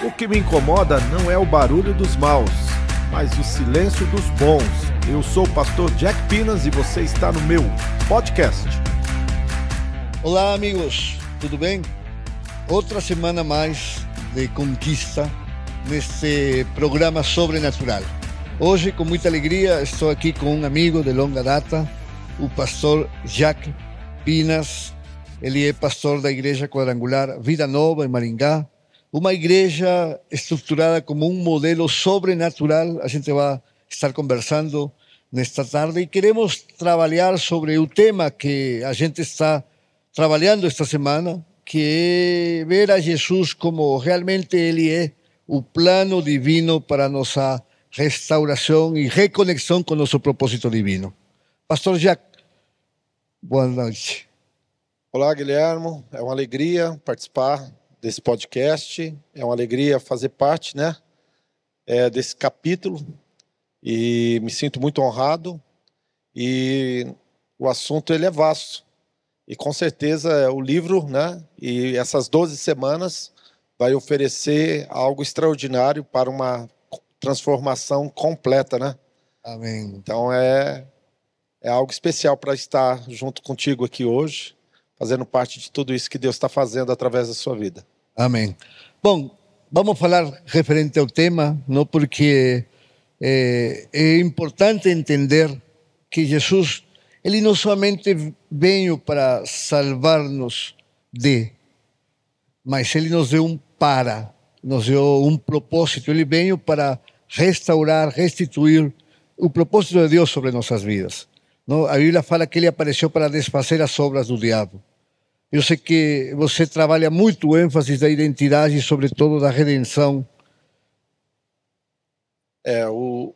O que me incomoda não é o barulho dos maus, mas o silêncio dos bons. Eu sou o pastor Jack Pinas e você está no meu podcast. Olá, amigos, tudo bem? Outra semana mais de conquista neste programa sobrenatural. Hoje, com muita alegria, estou aqui com um amigo de longa data, o pastor Jack Pinas. Ele é pastor da Igreja Quadrangular Vida Nova, em Maringá uma igreja estruturada como um modelo sobrenatural. A gente vai estar conversando nesta tarde e queremos trabalhar sobre o tema que a gente está trabalhando esta semana, que é ver a Jesus como realmente Ele é o plano divino para nossa restauração e reconexão com nosso propósito divino. Pastor Jack, boa noite. Olá, Guilhermo. É uma alegria participar desse podcast. É uma alegria fazer parte, né, é, desse capítulo e me sinto muito honrado. E o assunto ele é vasto e com certeza o livro, né, e essas 12 semanas vai oferecer algo extraordinário para uma transformação completa, né? Amém. Então é é algo especial para estar junto contigo aqui hoje fazendo parte de tudo isso que Deus está fazendo através da sua vida. Amém. Bom, vamos falar referente ao tema, não porque é, é importante entender que Jesus, ele não somente veio para salvar-nos de, mas ele nos deu um para, nos deu um propósito. Ele veio para restaurar, restituir o propósito de Deus sobre nossas vidas. Não? A Bíblia fala que ele apareceu para desfazer as obras do diabo. Eu sei que você trabalha muito o ênfase da identidade e, sobretudo, da redenção. É, o...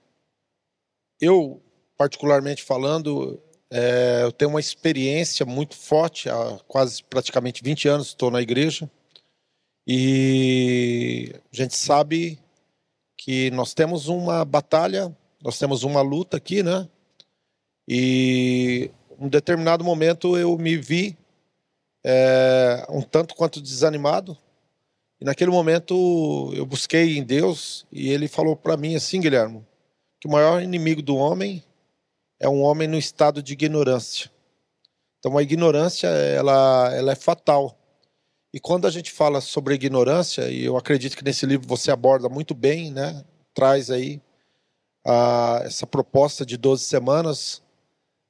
Eu, particularmente falando, é, eu tenho uma experiência muito forte, há quase praticamente 20 anos estou na igreja, e a gente sabe que nós temos uma batalha, nós temos uma luta aqui, né? E um determinado momento eu me vi é, um tanto quanto desanimado. E naquele momento eu busquei em Deus e ele falou para mim assim, Guilherme, que o maior inimigo do homem é um homem no estado de ignorância. Então a ignorância ela, ela é fatal. E quando a gente fala sobre ignorância, e eu acredito que nesse livro você aborda muito bem, né? Traz aí a, essa proposta de 12 semanas,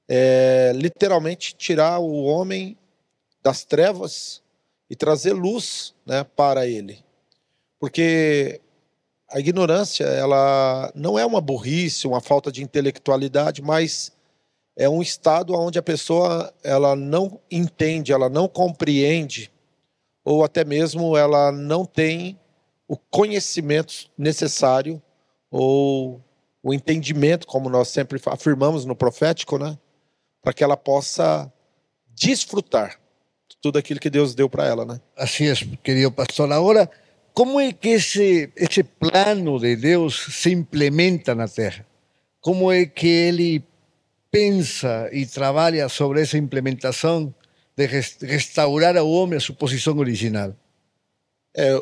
é, literalmente tirar o homem das trevas e trazer luz né, para ele. Porque a ignorância ela não é uma burrice, uma falta de intelectualidade, mas é um estado onde a pessoa ela não entende, ela não compreende, ou até mesmo ela não tem o conhecimento necessário ou o entendimento, como nós sempre afirmamos no profético, né, para que ela possa desfrutar tudo aquilo que Deus deu para ela, né? Assim é, querido pastor. Agora, como é que esse esse plano de Deus se implementa na Terra? Como é que ele pensa e trabalha sobre essa implementação de restaurar ao homem a sua posição original? É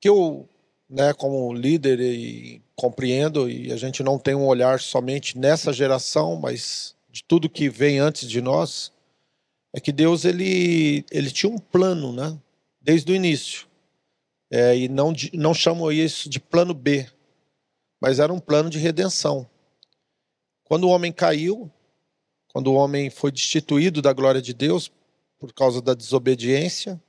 que eu, né, como líder e compreendo e a gente não tem um olhar somente nessa geração, mas de tudo que vem antes de nós é que Deus ele, ele tinha um plano, né? Desde o início. É, e não, não chamam isso de plano B, mas era um plano de redenção. Quando o homem caiu, quando o homem foi destituído da glória de Deus por causa da desobediência,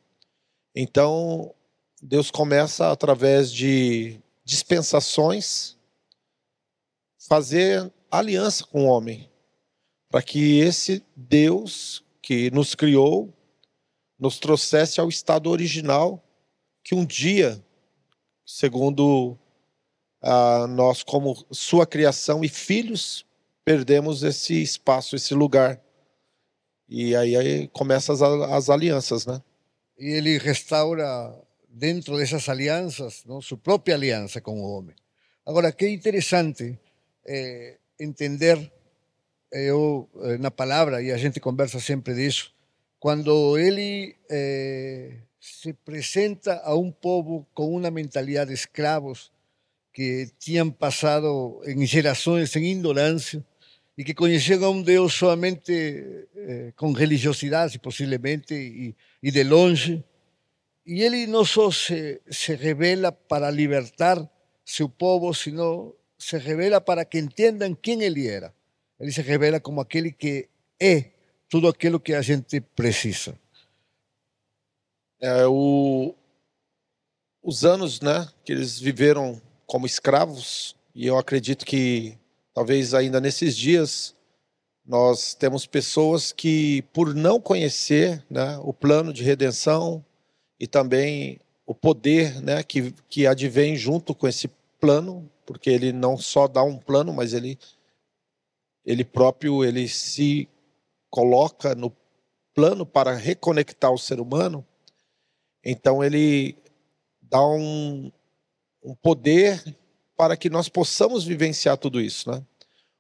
então Deus começa através de dispensações fazer aliança com o homem, para que esse Deus que nos criou, nos trouxesse ao estado original que um dia, segundo a nós como sua criação e filhos, perdemos esse espaço, esse lugar. E aí, aí começam as, as alianças, né? E ele restaura dentro dessas alianças, não, sua própria aliança com o homem. Agora, que interessante é, entender eu eh, na palavra e a gente conversa sempre disso quando ele eh, se apresenta a um povo com uma mentalidade de escravos que tinham passado em gerações em ignorância e que conheciam a um Deus somente eh, com religiosidade, possivelmente, e, e, de longe. E ele não só se, se revela para libertar seu povo, sino se revela para que entendam quem ele era. Ele se revela como aquele que é tudo aquilo que a gente precisa. É, o, os anos né, que eles viveram como escravos, e eu acredito que talvez ainda nesses dias nós temos pessoas que, por não conhecer né, o plano de redenção e também o poder né, que, que advém junto com esse plano, porque ele não só dá um plano, mas ele, ele próprio ele se coloca no plano para reconectar o ser humano, então ele dá um, um poder para que nós possamos vivenciar tudo isso, né?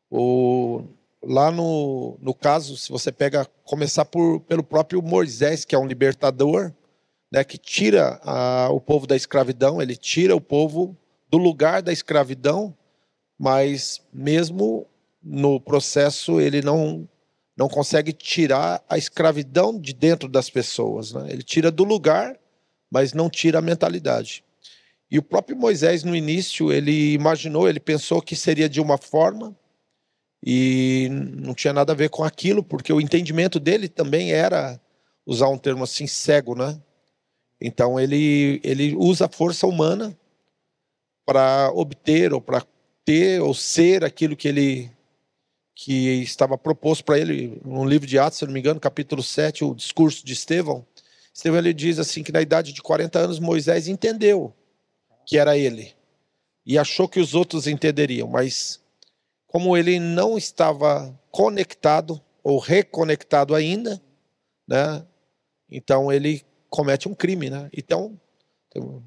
O, lá no, no caso, se você pega, começar por, pelo próprio Moisés, que é um libertador, né, que tira a, o povo da escravidão, ele tira o povo do lugar da escravidão, mas mesmo no processo ele não não consegue tirar a escravidão de dentro das pessoas. Né? Ele tira do lugar, mas não tira a mentalidade. E o próprio Moisés, no início, ele imaginou, ele pensou que seria de uma forma e não tinha nada a ver com aquilo, porque o entendimento dele também era, usar um termo assim, cego, né? Então ele, ele usa a força humana para obter ou para ter ou ser aquilo que ele que estava proposto para ele no livro de Atos, se não me engano, capítulo 7, o discurso de Estevão. Estevão ele diz assim que na idade de 40 anos Moisés entendeu que era ele e achou que os outros entenderiam, mas como ele não estava conectado ou reconectado ainda, né? Então ele comete um crime, né? Então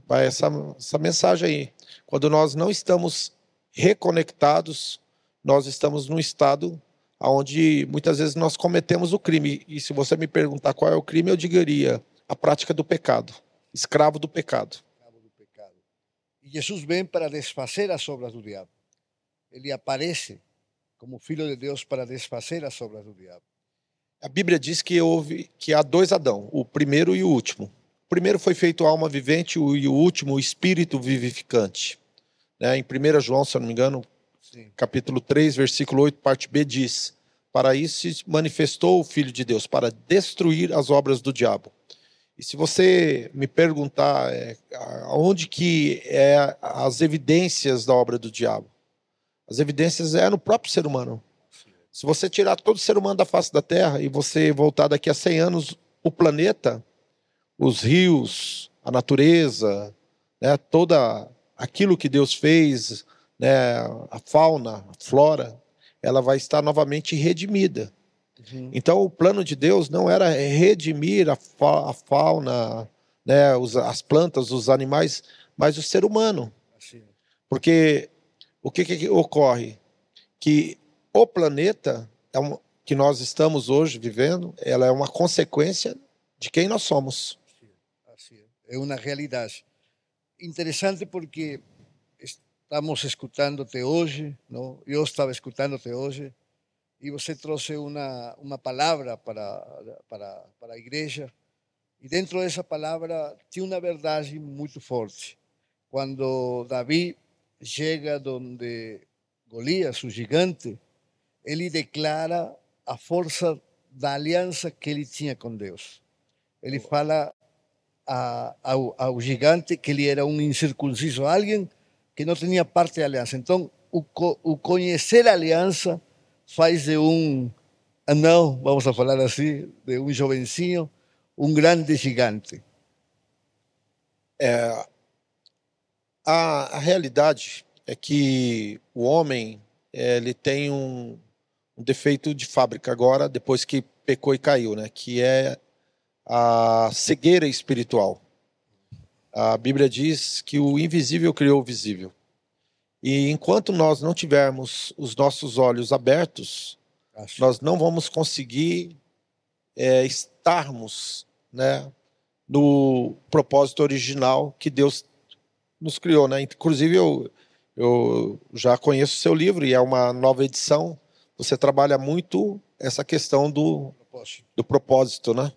vai essa, essa mensagem aí. Quando nós não estamos reconectados nós estamos num estado onde muitas vezes nós cometemos o crime. E se você me perguntar qual é o crime, eu diria a prática do pecado, escravo do pecado. E Jesus vem para desfazer as obras do diabo. Ele aparece como filho de Deus para desfazer as obras do diabo. A Bíblia diz que houve que há dois Adão, o primeiro e o último. O primeiro foi feito alma vivente e o último o espírito vivificante. Né? Em 1 João, se eu não me engano, Sim. capítulo 3, versículo 8, parte B diz: Para isso se manifestou o Filho de Deus, para destruir as obras do diabo. E se você me perguntar é, onde que é as evidências da obra do diabo, as evidências é no próprio ser humano. Se você tirar todo ser humano da face da Terra e você voltar daqui a 100 anos, o planeta, os rios, a natureza, né, toda aquilo que Deus fez, né, a fauna, a flora, ela vai estar novamente redimida. Uhum. Então, o plano de Deus não era redimir a, fa a fauna, né, os, as plantas, os animais, mas o ser humano. Porque o que, que ocorre? Que o planeta é um, que nós estamos hoje vivendo, ela é uma consequência de quem nós somos. É uma realidade. Interessante porque estamos escutándote hoje, não? eu estava escutándote hoje, e você trouxe uma, uma palavra para, para, para a igreja, e dentro dessa palavra tinha uma verdade muito forte. Quando Davi chega onde Golias, o gigante, ele declara a força da aliança que ele tinha com Deus. Ele fala a, ao, ao gigante que ele era um incircunciso, alguém que não tinha parte da aliança. Então, o, o conhecer a aliança faz de um anão, vamos a falar assim, de um jovencinho, um grande gigante. É, a, a realidade é que o homem ele tem um, um defeito de fábrica agora, depois que pecou e caiu, né? que é a cegueira espiritual. A Bíblia diz que o invisível criou o visível. E enquanto nós não tivermos os nossos olhos abertos, Acho. nós não vamos conseguir é, estarmos né, no propósito original que Deus nos criou, né? Inclusive eu eu já conheço o seu livro e é uma nova edição. Você trabalha muito essa questão do do propósito, né?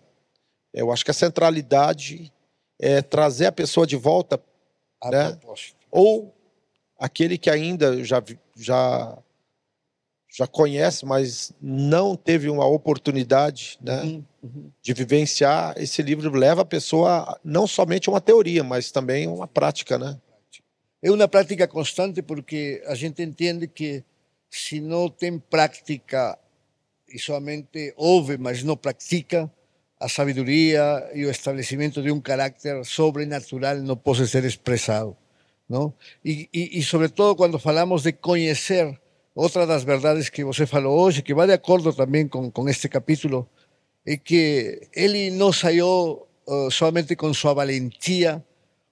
Eu acho que a centralidade é trazer a pessoa de volta, a né? Ou aquele que ainda já já já conhece, mas não teve uma oportunidade né, uhum, uhum. de vivenciar, esse livro leva a pessoa não somente a uma teoria, mas também uma prática. Né? É uma prática constante porque a gente entende que se não tem prática e somente ouve, mas não pratica, a sabedoria e o estabelecimento de um caráter sobrenatural não pode ser expressado. Não? E, e, e sobretudo quando falamos de conhecer Outra das verdades que você falou hoje, que vai de acordo também com, com este capítulo, é que ele não saiu uh, somente com sua valentia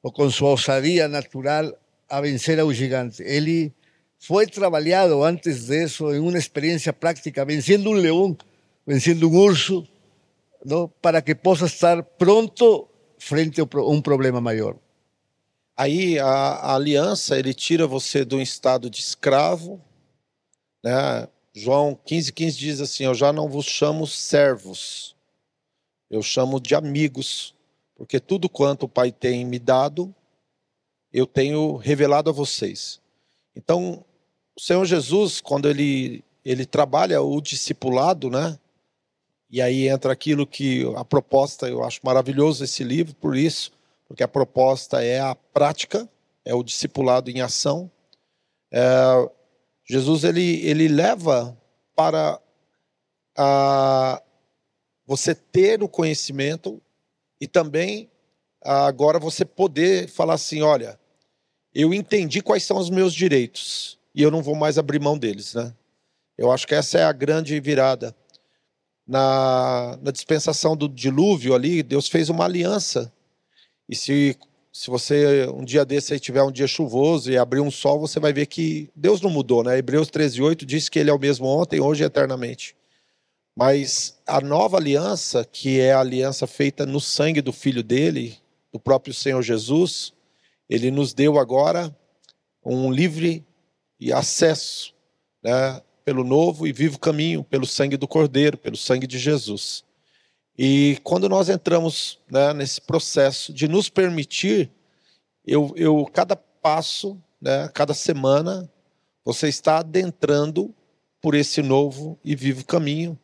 ou com sua ousadia natural a vencer ao gigante. Ele foi trabalhado antes disso em uma experiência prática, vencendo um leão, vencendo um urso, não? para que possa estar pronto frente a um problema maior. Aí a, aliança ele tira você um estado de escravo né? João 15, 15 diz assim: Eu já não vos chamo servos, eu chamo de amigos, porque tudo quanto o Pai tem me dado, eu tenho revelado a vocês. Então, o Senhor Jesus, quando ele, ele trabalha o discipulado, né? E aí entra aquilo que a proposta, eu acho maravilhoso esse livro, por isso, porque a proposta é a prática, é o discipulado em ação. É, Jesus ele, ele leva para a, você ter o conhecimento e também agora você poder falar assim, olha, eu entendi quais são os meus direitos e eu não vou mais abrir mão deles, né? Eu acho que essa é a grande virada. Na, na dispensação do dilúvio ali, Deus fez uma aliança. E se se você um dia desse aí tiver um dia chuvoso e abrir um sol, você vai ver que Deus não mudou, né? Hebreus 13:8 diz que ele é o mesmo ontem, hoje e eternamente. Mas a nova aliança, que é a aliança feita no sangue do filho dele, do próprio Senhor Jesus, ele nos deu agora um livre acesso, né, pelo novo e vivo caminho, pelo sangue do Cordeiro, pelo sangue de Jesus. E quando nós entramos né, nesse processo de nos permitir, eu, eu cada passo, né, cada semana, você está adentrando por esse novo e vivo caminho.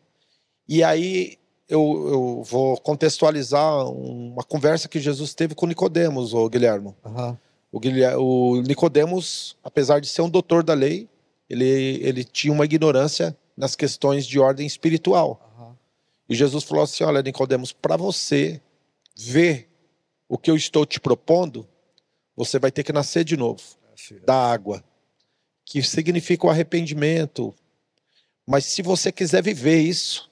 E aí eu, eu vou contextualizar uma conversa que Jesus teve com Nicodemos, o Guilherme. Uhum. O, Guilherme, o Nicodemos, apesar de ser um doutor da lei, ele, ele tinha uma ignorância nas questões de ordem espiritual. E Jesus falou assim: Olha, Nicodemos, para você ver o que eu estou te propondo, você vai ter que nascer de novo da água, que significa o arrependimento. Mas se você quiser viver isso,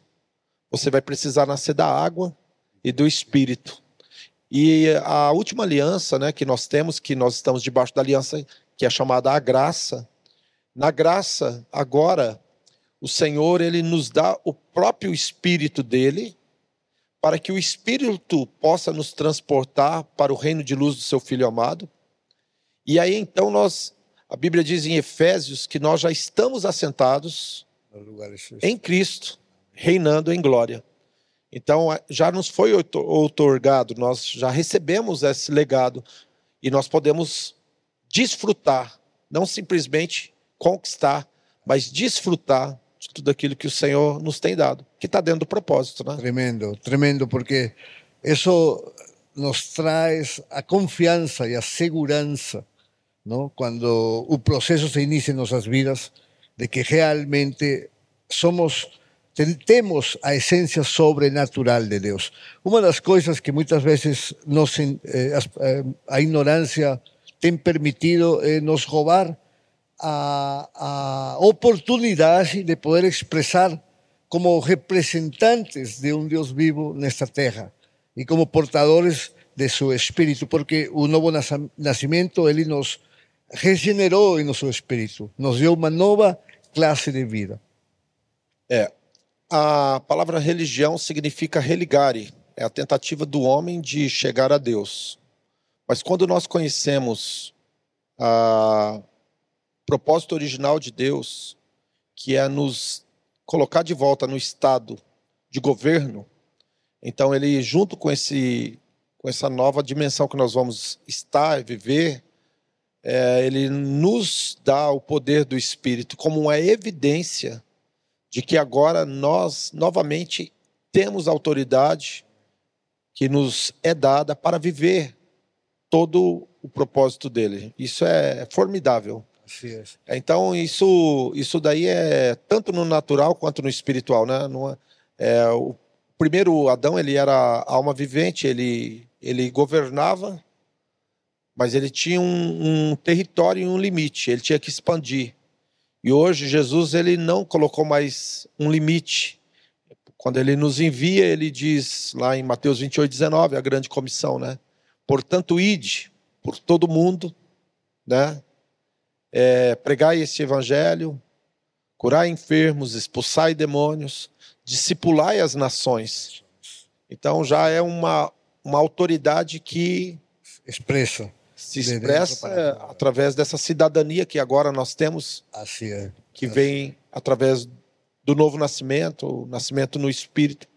você vai precisar nascer da água e do espírito. E a última aliança, né, que nós temos, que nós estamos debaixo da aliança que é chamada a graça. Na graça, agora o Senhor ele nos dá o próprio espírito dele para que o espírito possa nos transportar para o reino de luz do seu filho amado. E aí então nós a Bíblia diz em Efésios que nós já estamos assentados em Cristo, reinando em glória. Então já nos foi outorgado, nós já recebemos esse legado e nós podemos desfrutar, não simplesmente conquistar, mas desfrutar de tudo aquilo que o Senhor nos tem dado, que está dentro do propósito. Né? Tremendo, tremendo, porque isso nos traz a confiança e a segurança não? quando o processo se inicia em nossas vidas, de que realmente somos temos a essência sobrenatural de Deus. Uma das coisas que muitas vezes nos, eh, eh, a ignorância tem permitido é nos roubar a, a oportunidade de poder expressar como representantes de um Deus vivo nesta terra e como portadores de seu espírito, porque o novo nascimento ele nos regenerou em nosso espírito, nos deu uma nova classe de vida. É, a palavra religião significa religare, é a tentativa do homem de chegar a Deus. Mas quando nós conhecemos a propósito original de Deus, que é nos colocar de volta no estado de governo, então ele junto com esse com essa nova dimensão que nós vamos estar e viver, é, ele nos dá o poder do Espírito como uma evidência de que agora nós novamente temos autoridade que nos é dada para viver todo o propósito dele. Isso é formidável. É. Então isso isso daí é tanto no natural quanto no espiritual, né? é, o primeiro Adão ele era alma vivente, ele ele governava, mas ele tinha um, um território e um limite, ele tinha que expandir. E hoje Jesus ele não colocou mais um limite. Quando ele nos envia, ele diz lá em Mateus 28, 19, a grande comissão, né? Portanto, ide por todo mundo, né? É, pregai esse evangelho, curai enfermos, expulsai demônios, discipulai as nações. Então já é uma, uma autoridade que expressa se expressa através dessa cidadania que agora nós temos, assim é. que assim. vem através do novo nascimento, o nascimento no Espírito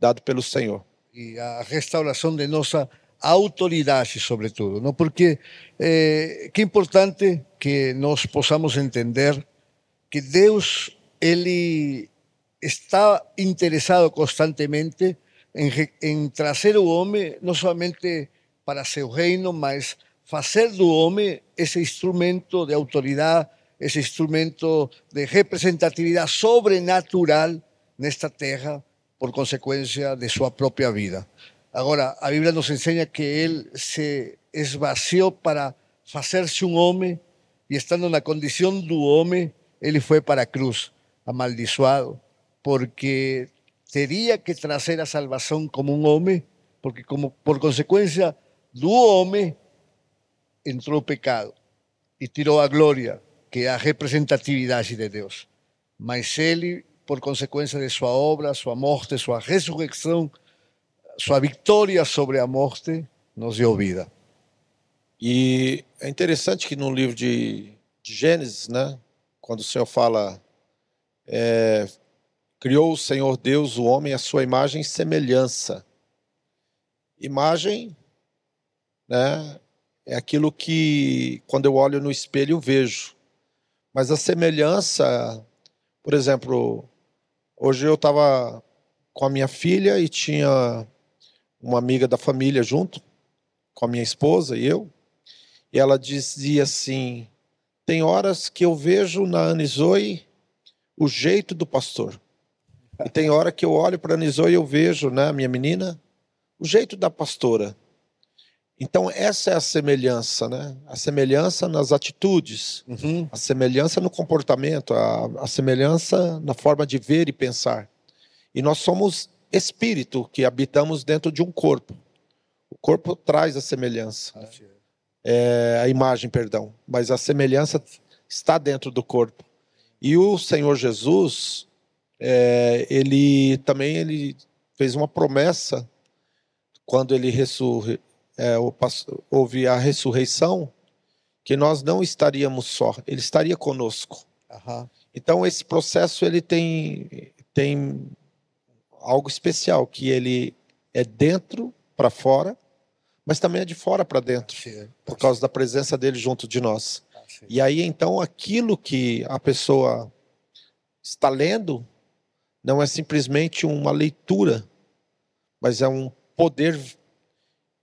dado pelo Senhor. E a restauração de nossa autoridade, sobretudo, não? Porque é, que importante que nós possamos entender que Deus ele está interessado constantemente em, em trazer o homem não somente para seu reino, mas fazer do homem esse instrumento de autoridade, esse instrumento de representatividade sobrenatural nesta terra por consequência de sua própria vida. Agora, a Bíblia nos ensina que ele se esvaziou para fazer-se um homem e estando na condição do homem, ele foi para cruz, amaldiçoado, porque teria que trazer a salvação como um homem, porque como por consequência do homem entrou o pecado e tirou a glória, que é a representatividade de Deus. Mas ele, por consequência de sua obra, sua morte, sua ressurreição, sua vitória sobre a morte, nos deu vida. E é interessante que no livro de, de Gênesis, né, quando o Senhor fala é, Criou o Senhor Deus o homem à sua imagem e semelhança. Imagem, né, é aquilo que quando eu olho no espelho vejo. Mas a semelhança, por exemplo, hoje eu estava com a minha filha e tinha uma amiga da família junto, com a minha esposa e eu, e ela dizia assim: tem horas que eu vejo na Anizoe o jeito do pastor. E tem hora que eu olho para a Nizô e eu vejo, né, minha menina, o jeito da pastora. Então, essa é a semelhança, né? A semelhança nas atitudes, uhum. a semelhança no comportamento, a, a semelhança na forma de ver e pensar. E nós somos espírito que habitamos dentro de um corpo. O corpo traz a semelhança. É, a imagem, perdão. Mas a semelhança está dentro do corpo. E o Senhor Jesus, é, ele também ele fez uma promessa quando ele ressurre, é, houve a ressurreição, que nós não estaríamos só, ele estaria conosco. Uhum. Então esse processo ele tem tem algo especial que ele é dentro para fora, mas também é de fora para dentro, por causa da presença dele junto de nós. Ah, e aí então aquilo que a pessoa está lendo não é simplesmente uma leitura, mas é um poder.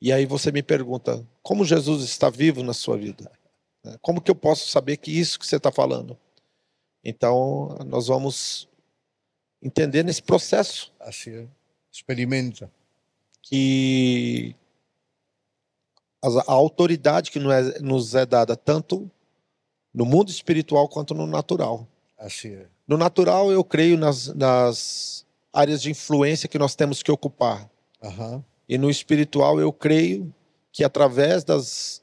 E aí você me pergunta: como Jesus está vivo na sua vida? Como que eu posso saber que isso que você está falando? Então, nós vamos entender nesse processo. Assim, experimenta. Que a autoridade que nos é dada tanto no mundo espiritual quanto no natural. Assim é. No natural, eu creio nas, nas áreas de influência que nós temos que ocupar. Uhum. E no espiritual, eu creio que através das,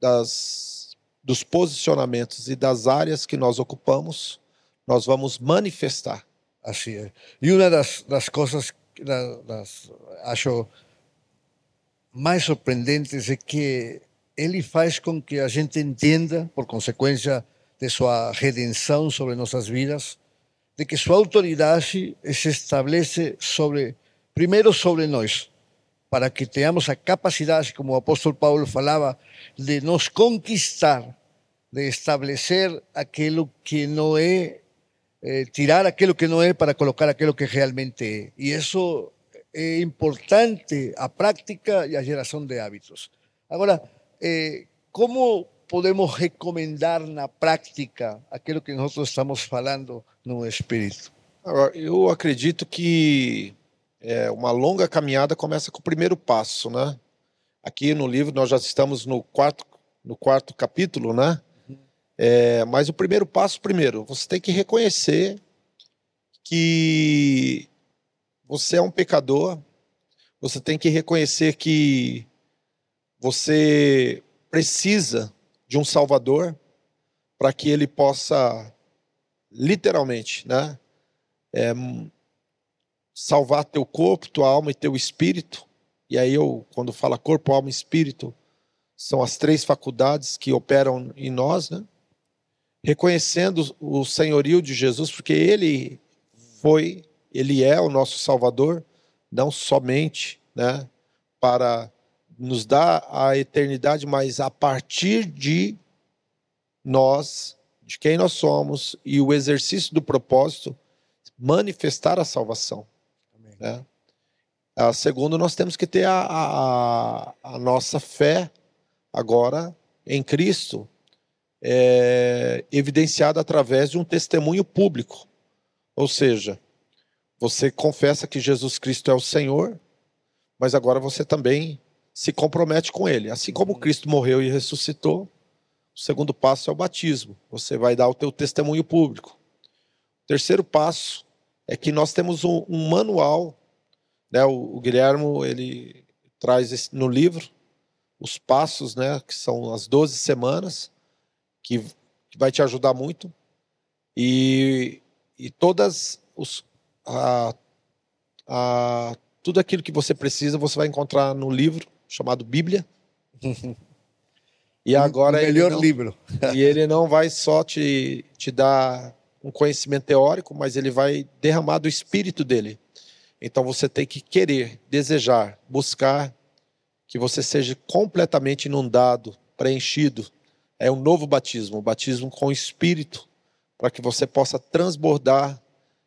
das, dos posicionamentos e das áreas que nós ocupamos, nós vamos manifestar. Assim é. E uma das, das coisas das acho mais surpreendentes é que ele faz com que a gente entenda, por consequência de sua redenção sobre nossas vidas, de que sua autoridade se estabelece sobre, primeiro sobre nós, para que tenhamos a capacidade, como o apóstolo Paulo falava, de nos conquistar, de estabelecer aquilo que não é, eh, tirar aquilo que não é para colocar aquilo que realmente é. E isso é importante, a prática e a geração de hábitos. Agora, eh, como podemos recomendar na prática aquilo que nós estamos falando no Espírito? Eu acredito que é, uma longa caminhada começa com o primeiro passo, né? Aqui no livro nós já estamos no quarto, no quarto capítulo, né? É, mas o primeiro passo, primeiro, você tem que reconhecer que você é um pecador, você tem que reconhecer que você precisa de um Salvador para que ele possa, literalmente, né, é, salvar teu corpo, tua alma e teu espírito. E aí eu, quando fala corpo, alma e espírito, são as três faculdades que operam em nós, né? Reconhecendo o senhorio de Jesus, porque ele foi, ele é o nosso Salvador, não somente, né, para nos dá a eternidade, mas a partir de nós, de quem nós somos e o exercício do propósito, manifestar a salvação. Né? A segundo, nós temos que ter a, a, a nossa fé agora em Cristo é, evidenciada através de um testemunho público. Ou seja, você confessa que Jesus Cristo é o Senhor, mas agora você também se compromete com ele. Assim como uhum. Cristo morreu e ressuscitou, o segundo passo é o batismo. Você vai dar o teu testemunho público. O terceiro passo é que nós temos um, um manual, né? O, o Guilhermo ele traz esse, no livro os passos, né? Que são as 12 semanas que, que vai te ajudar muito e, e todas os a, a, tudo aquilo que você precisa você vai encontrar no livro chamado Bíblia. e agora o melhor não, livro. e ele não vai só te, te dar um conhecimento teórico, mas ele vai derramar do espírito dele. Então você tem que querer, desejar, buscar que você seja completamente inundado, preenchido. É um novo batismo, um batismo com o espírito, para que você possa transbordar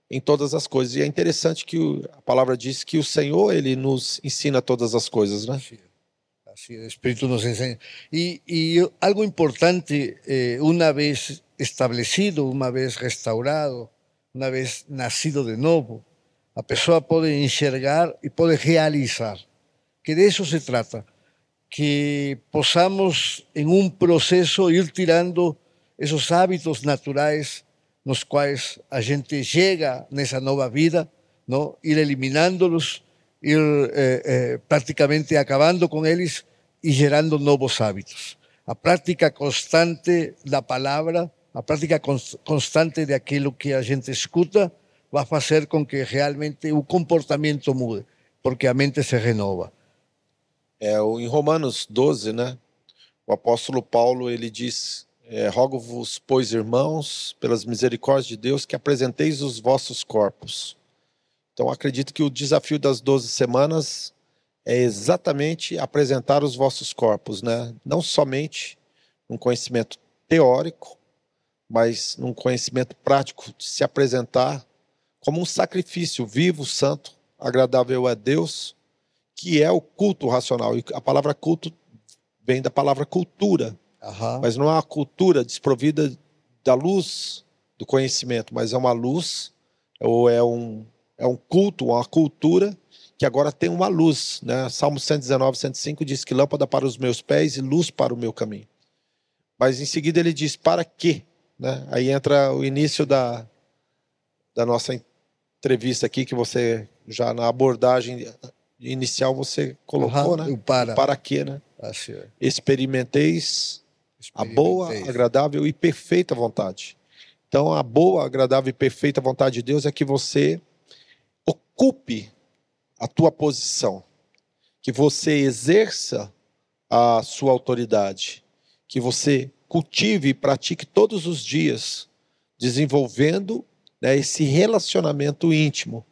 em todas as coisas. E é interessante que a palavra diz que o Senhor ele nos ensina todas as coisas, né? Así el Espíritu nos enseña. Y, y algo importante, eh, una vez establecido, una vez restaurado, una vez nacido de nuevo, a pessoa pode enxergar e pode realizar. Que de eso se trata. Que possamos, em um processo, ir tirando esos hábitos naturais nos quais a gente chega nessa nova vida, não? ir eliminándolos ir eh, eh, prácticamente acabando con eles e gerando novos hábitos. A prática constante da palavra, a prática constante de aquilo que a gente escuta, vai fazer com que realmente o comportamento mude, porque a mente se renova. É, em Romanos 12, né, o apóstolo Paulo ele diz: é, Rogo-vos, pois, irmãos, pelas misericórdias de Deus, que apresenteis os vossos corpos então, acredito que o desafio das 12 semanas é exatamente apresentar os vossos corpos, né? não somente um conhecimento teórico, mas num conhecimento prático de se apresentar como um sacrifício vivo, santo, agradável a Deus, que é o culto racional. E a palavra culto vem da palavra cultura, uhum. mas não é uma cultura desprovida da luz do conhecimento, mas é uma luz ou é um, é um culto, uma cultura que agora tem uma luz. Né? Salmo 119, 105 diz que lâmpada para os meus pés e luz para o meu caminho. Mas em seguida ele diz para quê? Né? Aí entra o início da, da nossa entrevista aqui, que você já na abordagem inicial você colocou, uhum, né? Para. para quê, né? Assim, Experimenteis a boa, agradável e perfeita vontade. Então, a boa, agradável e perfeita vontade de Deus é que você ocupe a tua posição, que você exerça a sua autoridade, que você cultive e pratique todos os dias, desenvolvendo né, esse relacionamento íntimo,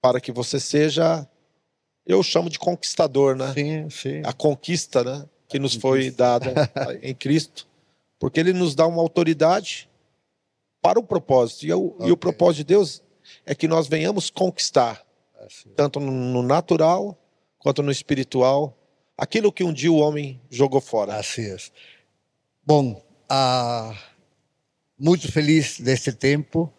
para que você seja, eu chamo de conquistador, né? Sim, sim. A conquista, né, que nos foi dada em Cristo, porque Ele nos dá uma autoridade para o propósito e, o, okay. e o propósito de Deus é que nós venhamos conquistar, assim. tanto no natural quanto no espiritual, aquilo que um dia o homem jogou fora. Assim é. Bom, ah, muito feliz deste tempo.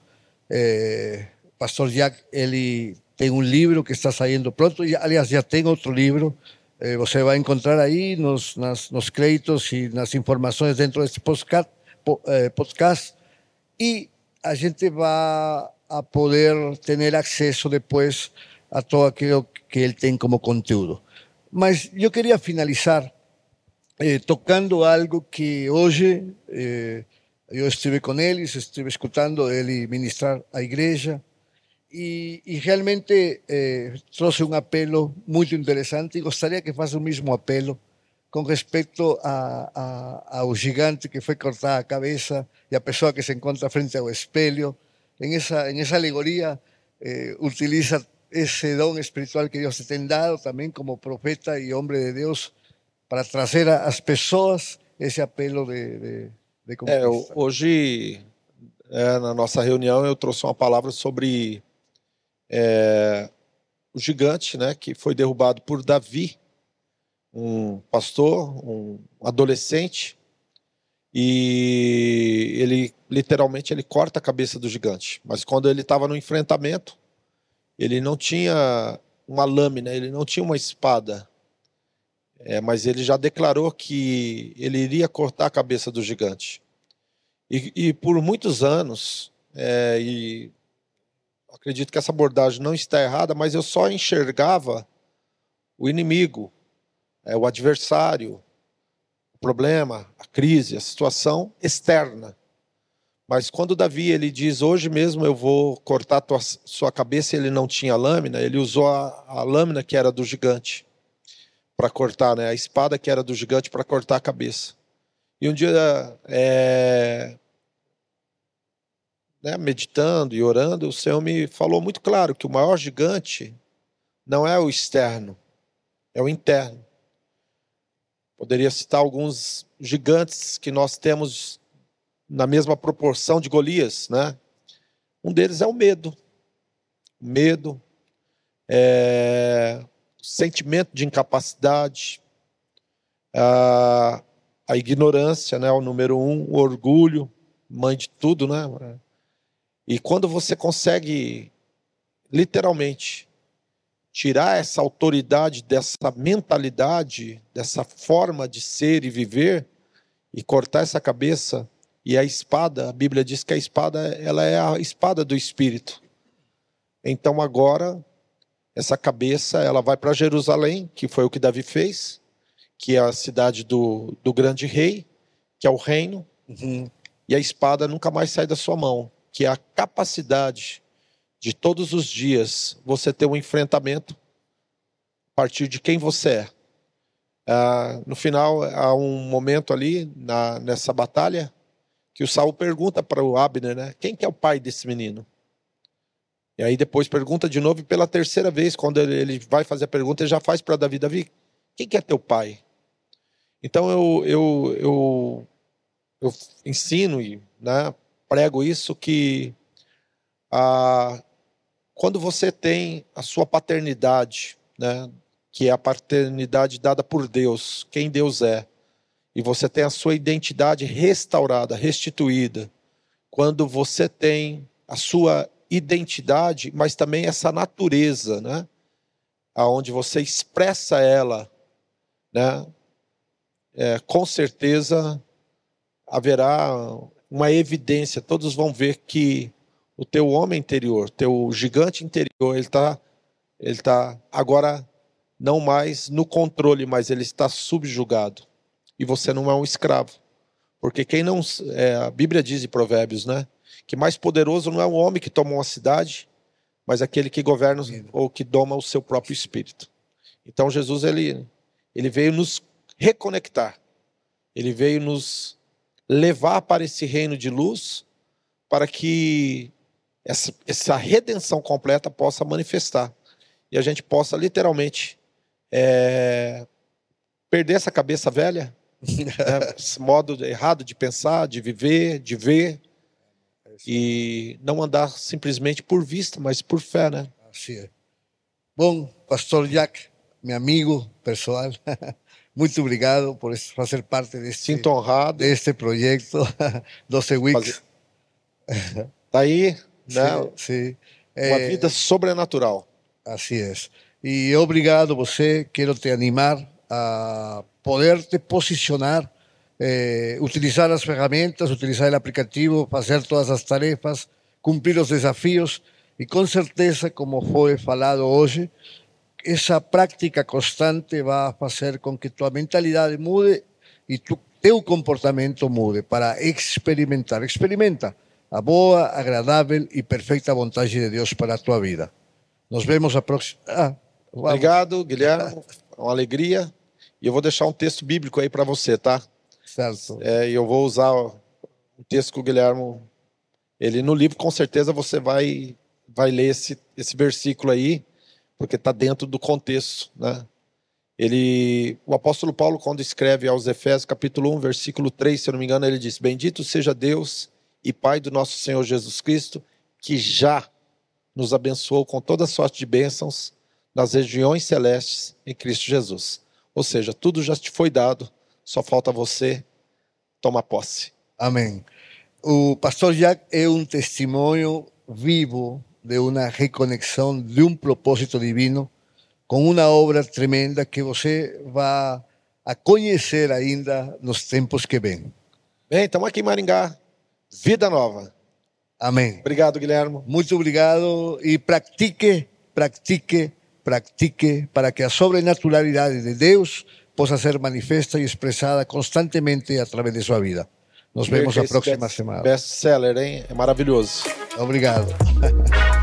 É, Pastor Jack, ele tem um livro que está saindo pronto. Aliás, já tem outro livro. É, você vai encontrar aí nos, nas, nos créditos e nas informações dentro desse podcast, é, podcast. E a gente vai a poder ter acesso depois a todo aquilo que ele tem como conteúdo. Mas eu queria finalizar eh, tocando algo que hoje eh, eu estive com eles, estive escutando ele ministrar a igreja e, e realmente eh, trouxe um apelo muito interessante e gostaria que faça o mesmo apelo com respeito a, a, ao gigante que foi cortar a cabeça e a pessoa que se encontra frente ao espelho en esa, en esa alegoría eh, utiliza ese don espiritual que Dios te ha dado también como profeta y hombre de Dios para trazer às pessoas esse apelo de, de, de conquista. É, hoje, é, na nossa reunião, eu trouxe uma palavra sobre é, o gigante, né, que foi derrubado por Davi, um pastor, um adolescente, e ele literalmente ele corta a cabeça do gigante. Mas quando ele estava no enfrentamento, ele não tinha uma lâmina, ele não tinha uma espada. É, mas ele já declarou que ele iria cortar a cabeça do gigante. E, e por muitos anos, é, e acredito que essa abordagem não está errada, mas eu só enxergava o inimigo, é, o adversário, o problema, a crise, a situação externa. Mas quando Davi ele diz hoje mesmo eu vou cortar tua, sua cabeça, ele não tinha lâmina, ele usou a, a lâmina que era do gigante para cortar, né? A espada que era do gigante para cortar a cabeça. E um dia, é, né, meditando e orando, o Senhor me falou muito claro que o maior gigante não é o externo, é o interno. Poderia citar alguns gigantes que nós temos na mesma proporção de Golias, né? Um deles é o medo. Medo, é, sentimento de incapacidade, a, a ignorância, né? O número um, o orgulho, mãe de tudo, né? E quando você consegue, literalmente, tirar essa autoridade dessa mentalidade, dessa forma de ser e viver e cortar essa cabeça e a espada, a Bíblia diz que a espada ela é a espada do espírito. Então agora essa cabeça ela vai para Jerusalém, que foi o que Davi fez, que é a cidade do, do grande rei, que é o reino, uhum. e a espada nunca mais sai da sua mão, que é a capacidade de todos os dias você ter um enfrentamento a partir de quem você é. Ah, no final, há um momento ali na, nessa batalha que o Saul pergunta para o Abner, né? Quem que é o pai desse menino? E aí depois pergunta de novo e pela terceira vez, quando ele, vai fazer a pergunta, ele já faz para Davi, Davi, quem que é teu pai? Então eu, eu, eu, eu ensino né, prego isso que a, quando você tem a sua paternidade, né, que é a paternidade dada por Deus, quem Deus é, e você tem a sua identidade restaurada, restituída, quando você tem a sua identidade, mas também essa natureza, né, aonde você expressa ela, né, é, com certeza haverá uma evidência, todos vão ver que o teu homem interior, teu gigante interior, ele está ele tá agora não mais no controle, mas ele está subjugado. E você não é um escravo. Porque quem não. É, a Bíblia diz em Provérbios, né? Que mais poderoso não é um homem que toma uma cidade, mas aquele que governa ou que doma o seu próprio espírito. Então Jesus ele ele veio nos reconectar. Ele veio nos levar para esse reino de luz para que essa, essa redenção completa possa manifestar e a gente possa literalmente é, perder essa cabeça velha, né, esse modo errado de pensar, de viver, de ver e não andar simplesmente por vista, mas por fé, né? Assim é. Bom, Pastor Jack, meu amigo pessoal, muito obrigado por fazer parte deste, Sinto honrado. deste projeto 12 Weeks. Tá aí, né? Sim, sim. Uma É, vida sobrenatural. Así es. Y obrigado você, quiero te animar a poder te posicionar, eh, utilizar las ferramentas, utilizar el aplicativo, hacer todas las tarefas, cumplir los desafíos y con certeza, como fue falado hoy, esa práctica constante va a hacer con que tu mentalidad mude y tu teu comportamento mude para experimentar. Experimenta a boa, agradável e perfeita vontade de Deus para a tua vida. Nos vemos a próxima. Ah. Obrigado, Guilherme. Uma alegria. E eu vou deixar um texto bíblico aí para você, tá? Certo. É, e eu vou usar o texto que o Guilherme. Ele no livro, com certeza, você vai, vai ler esse, esse versículo aí, porque está dentro do contexto, né? Ele, o apóstolo Paulo, quando escreve aos Efésios, capítulo 1, versículo 3, se eu não me engano, ele diz: Bendito seja Deus e Pai do nosso Senhor Jesus Cristo, que já nos abençoou com toda sorte de bênçãos nas regiões celestes em Cristo Jesus. Ou seja, tudo já te foi dado, só falta você tomar posse. Amém. O pastor Jack é um testemunho vivo de uma reconexão, de um propósito divino, com uma obra tremenda que você vai a conhecer ainda nos tempos que vêm. Bem, estamos aqui em Maringá. Vida nova. Amém. Obrigado, Guilherme. Muito obrigado e pratique, pratique, pratique para que a sobrenaturalidade de Deus possa ser manifesta e expressada constantemente através de sua vida. Nos vemos a Esse próxima best- semana. Best seller, hein? É maravilhoso. Obrigado.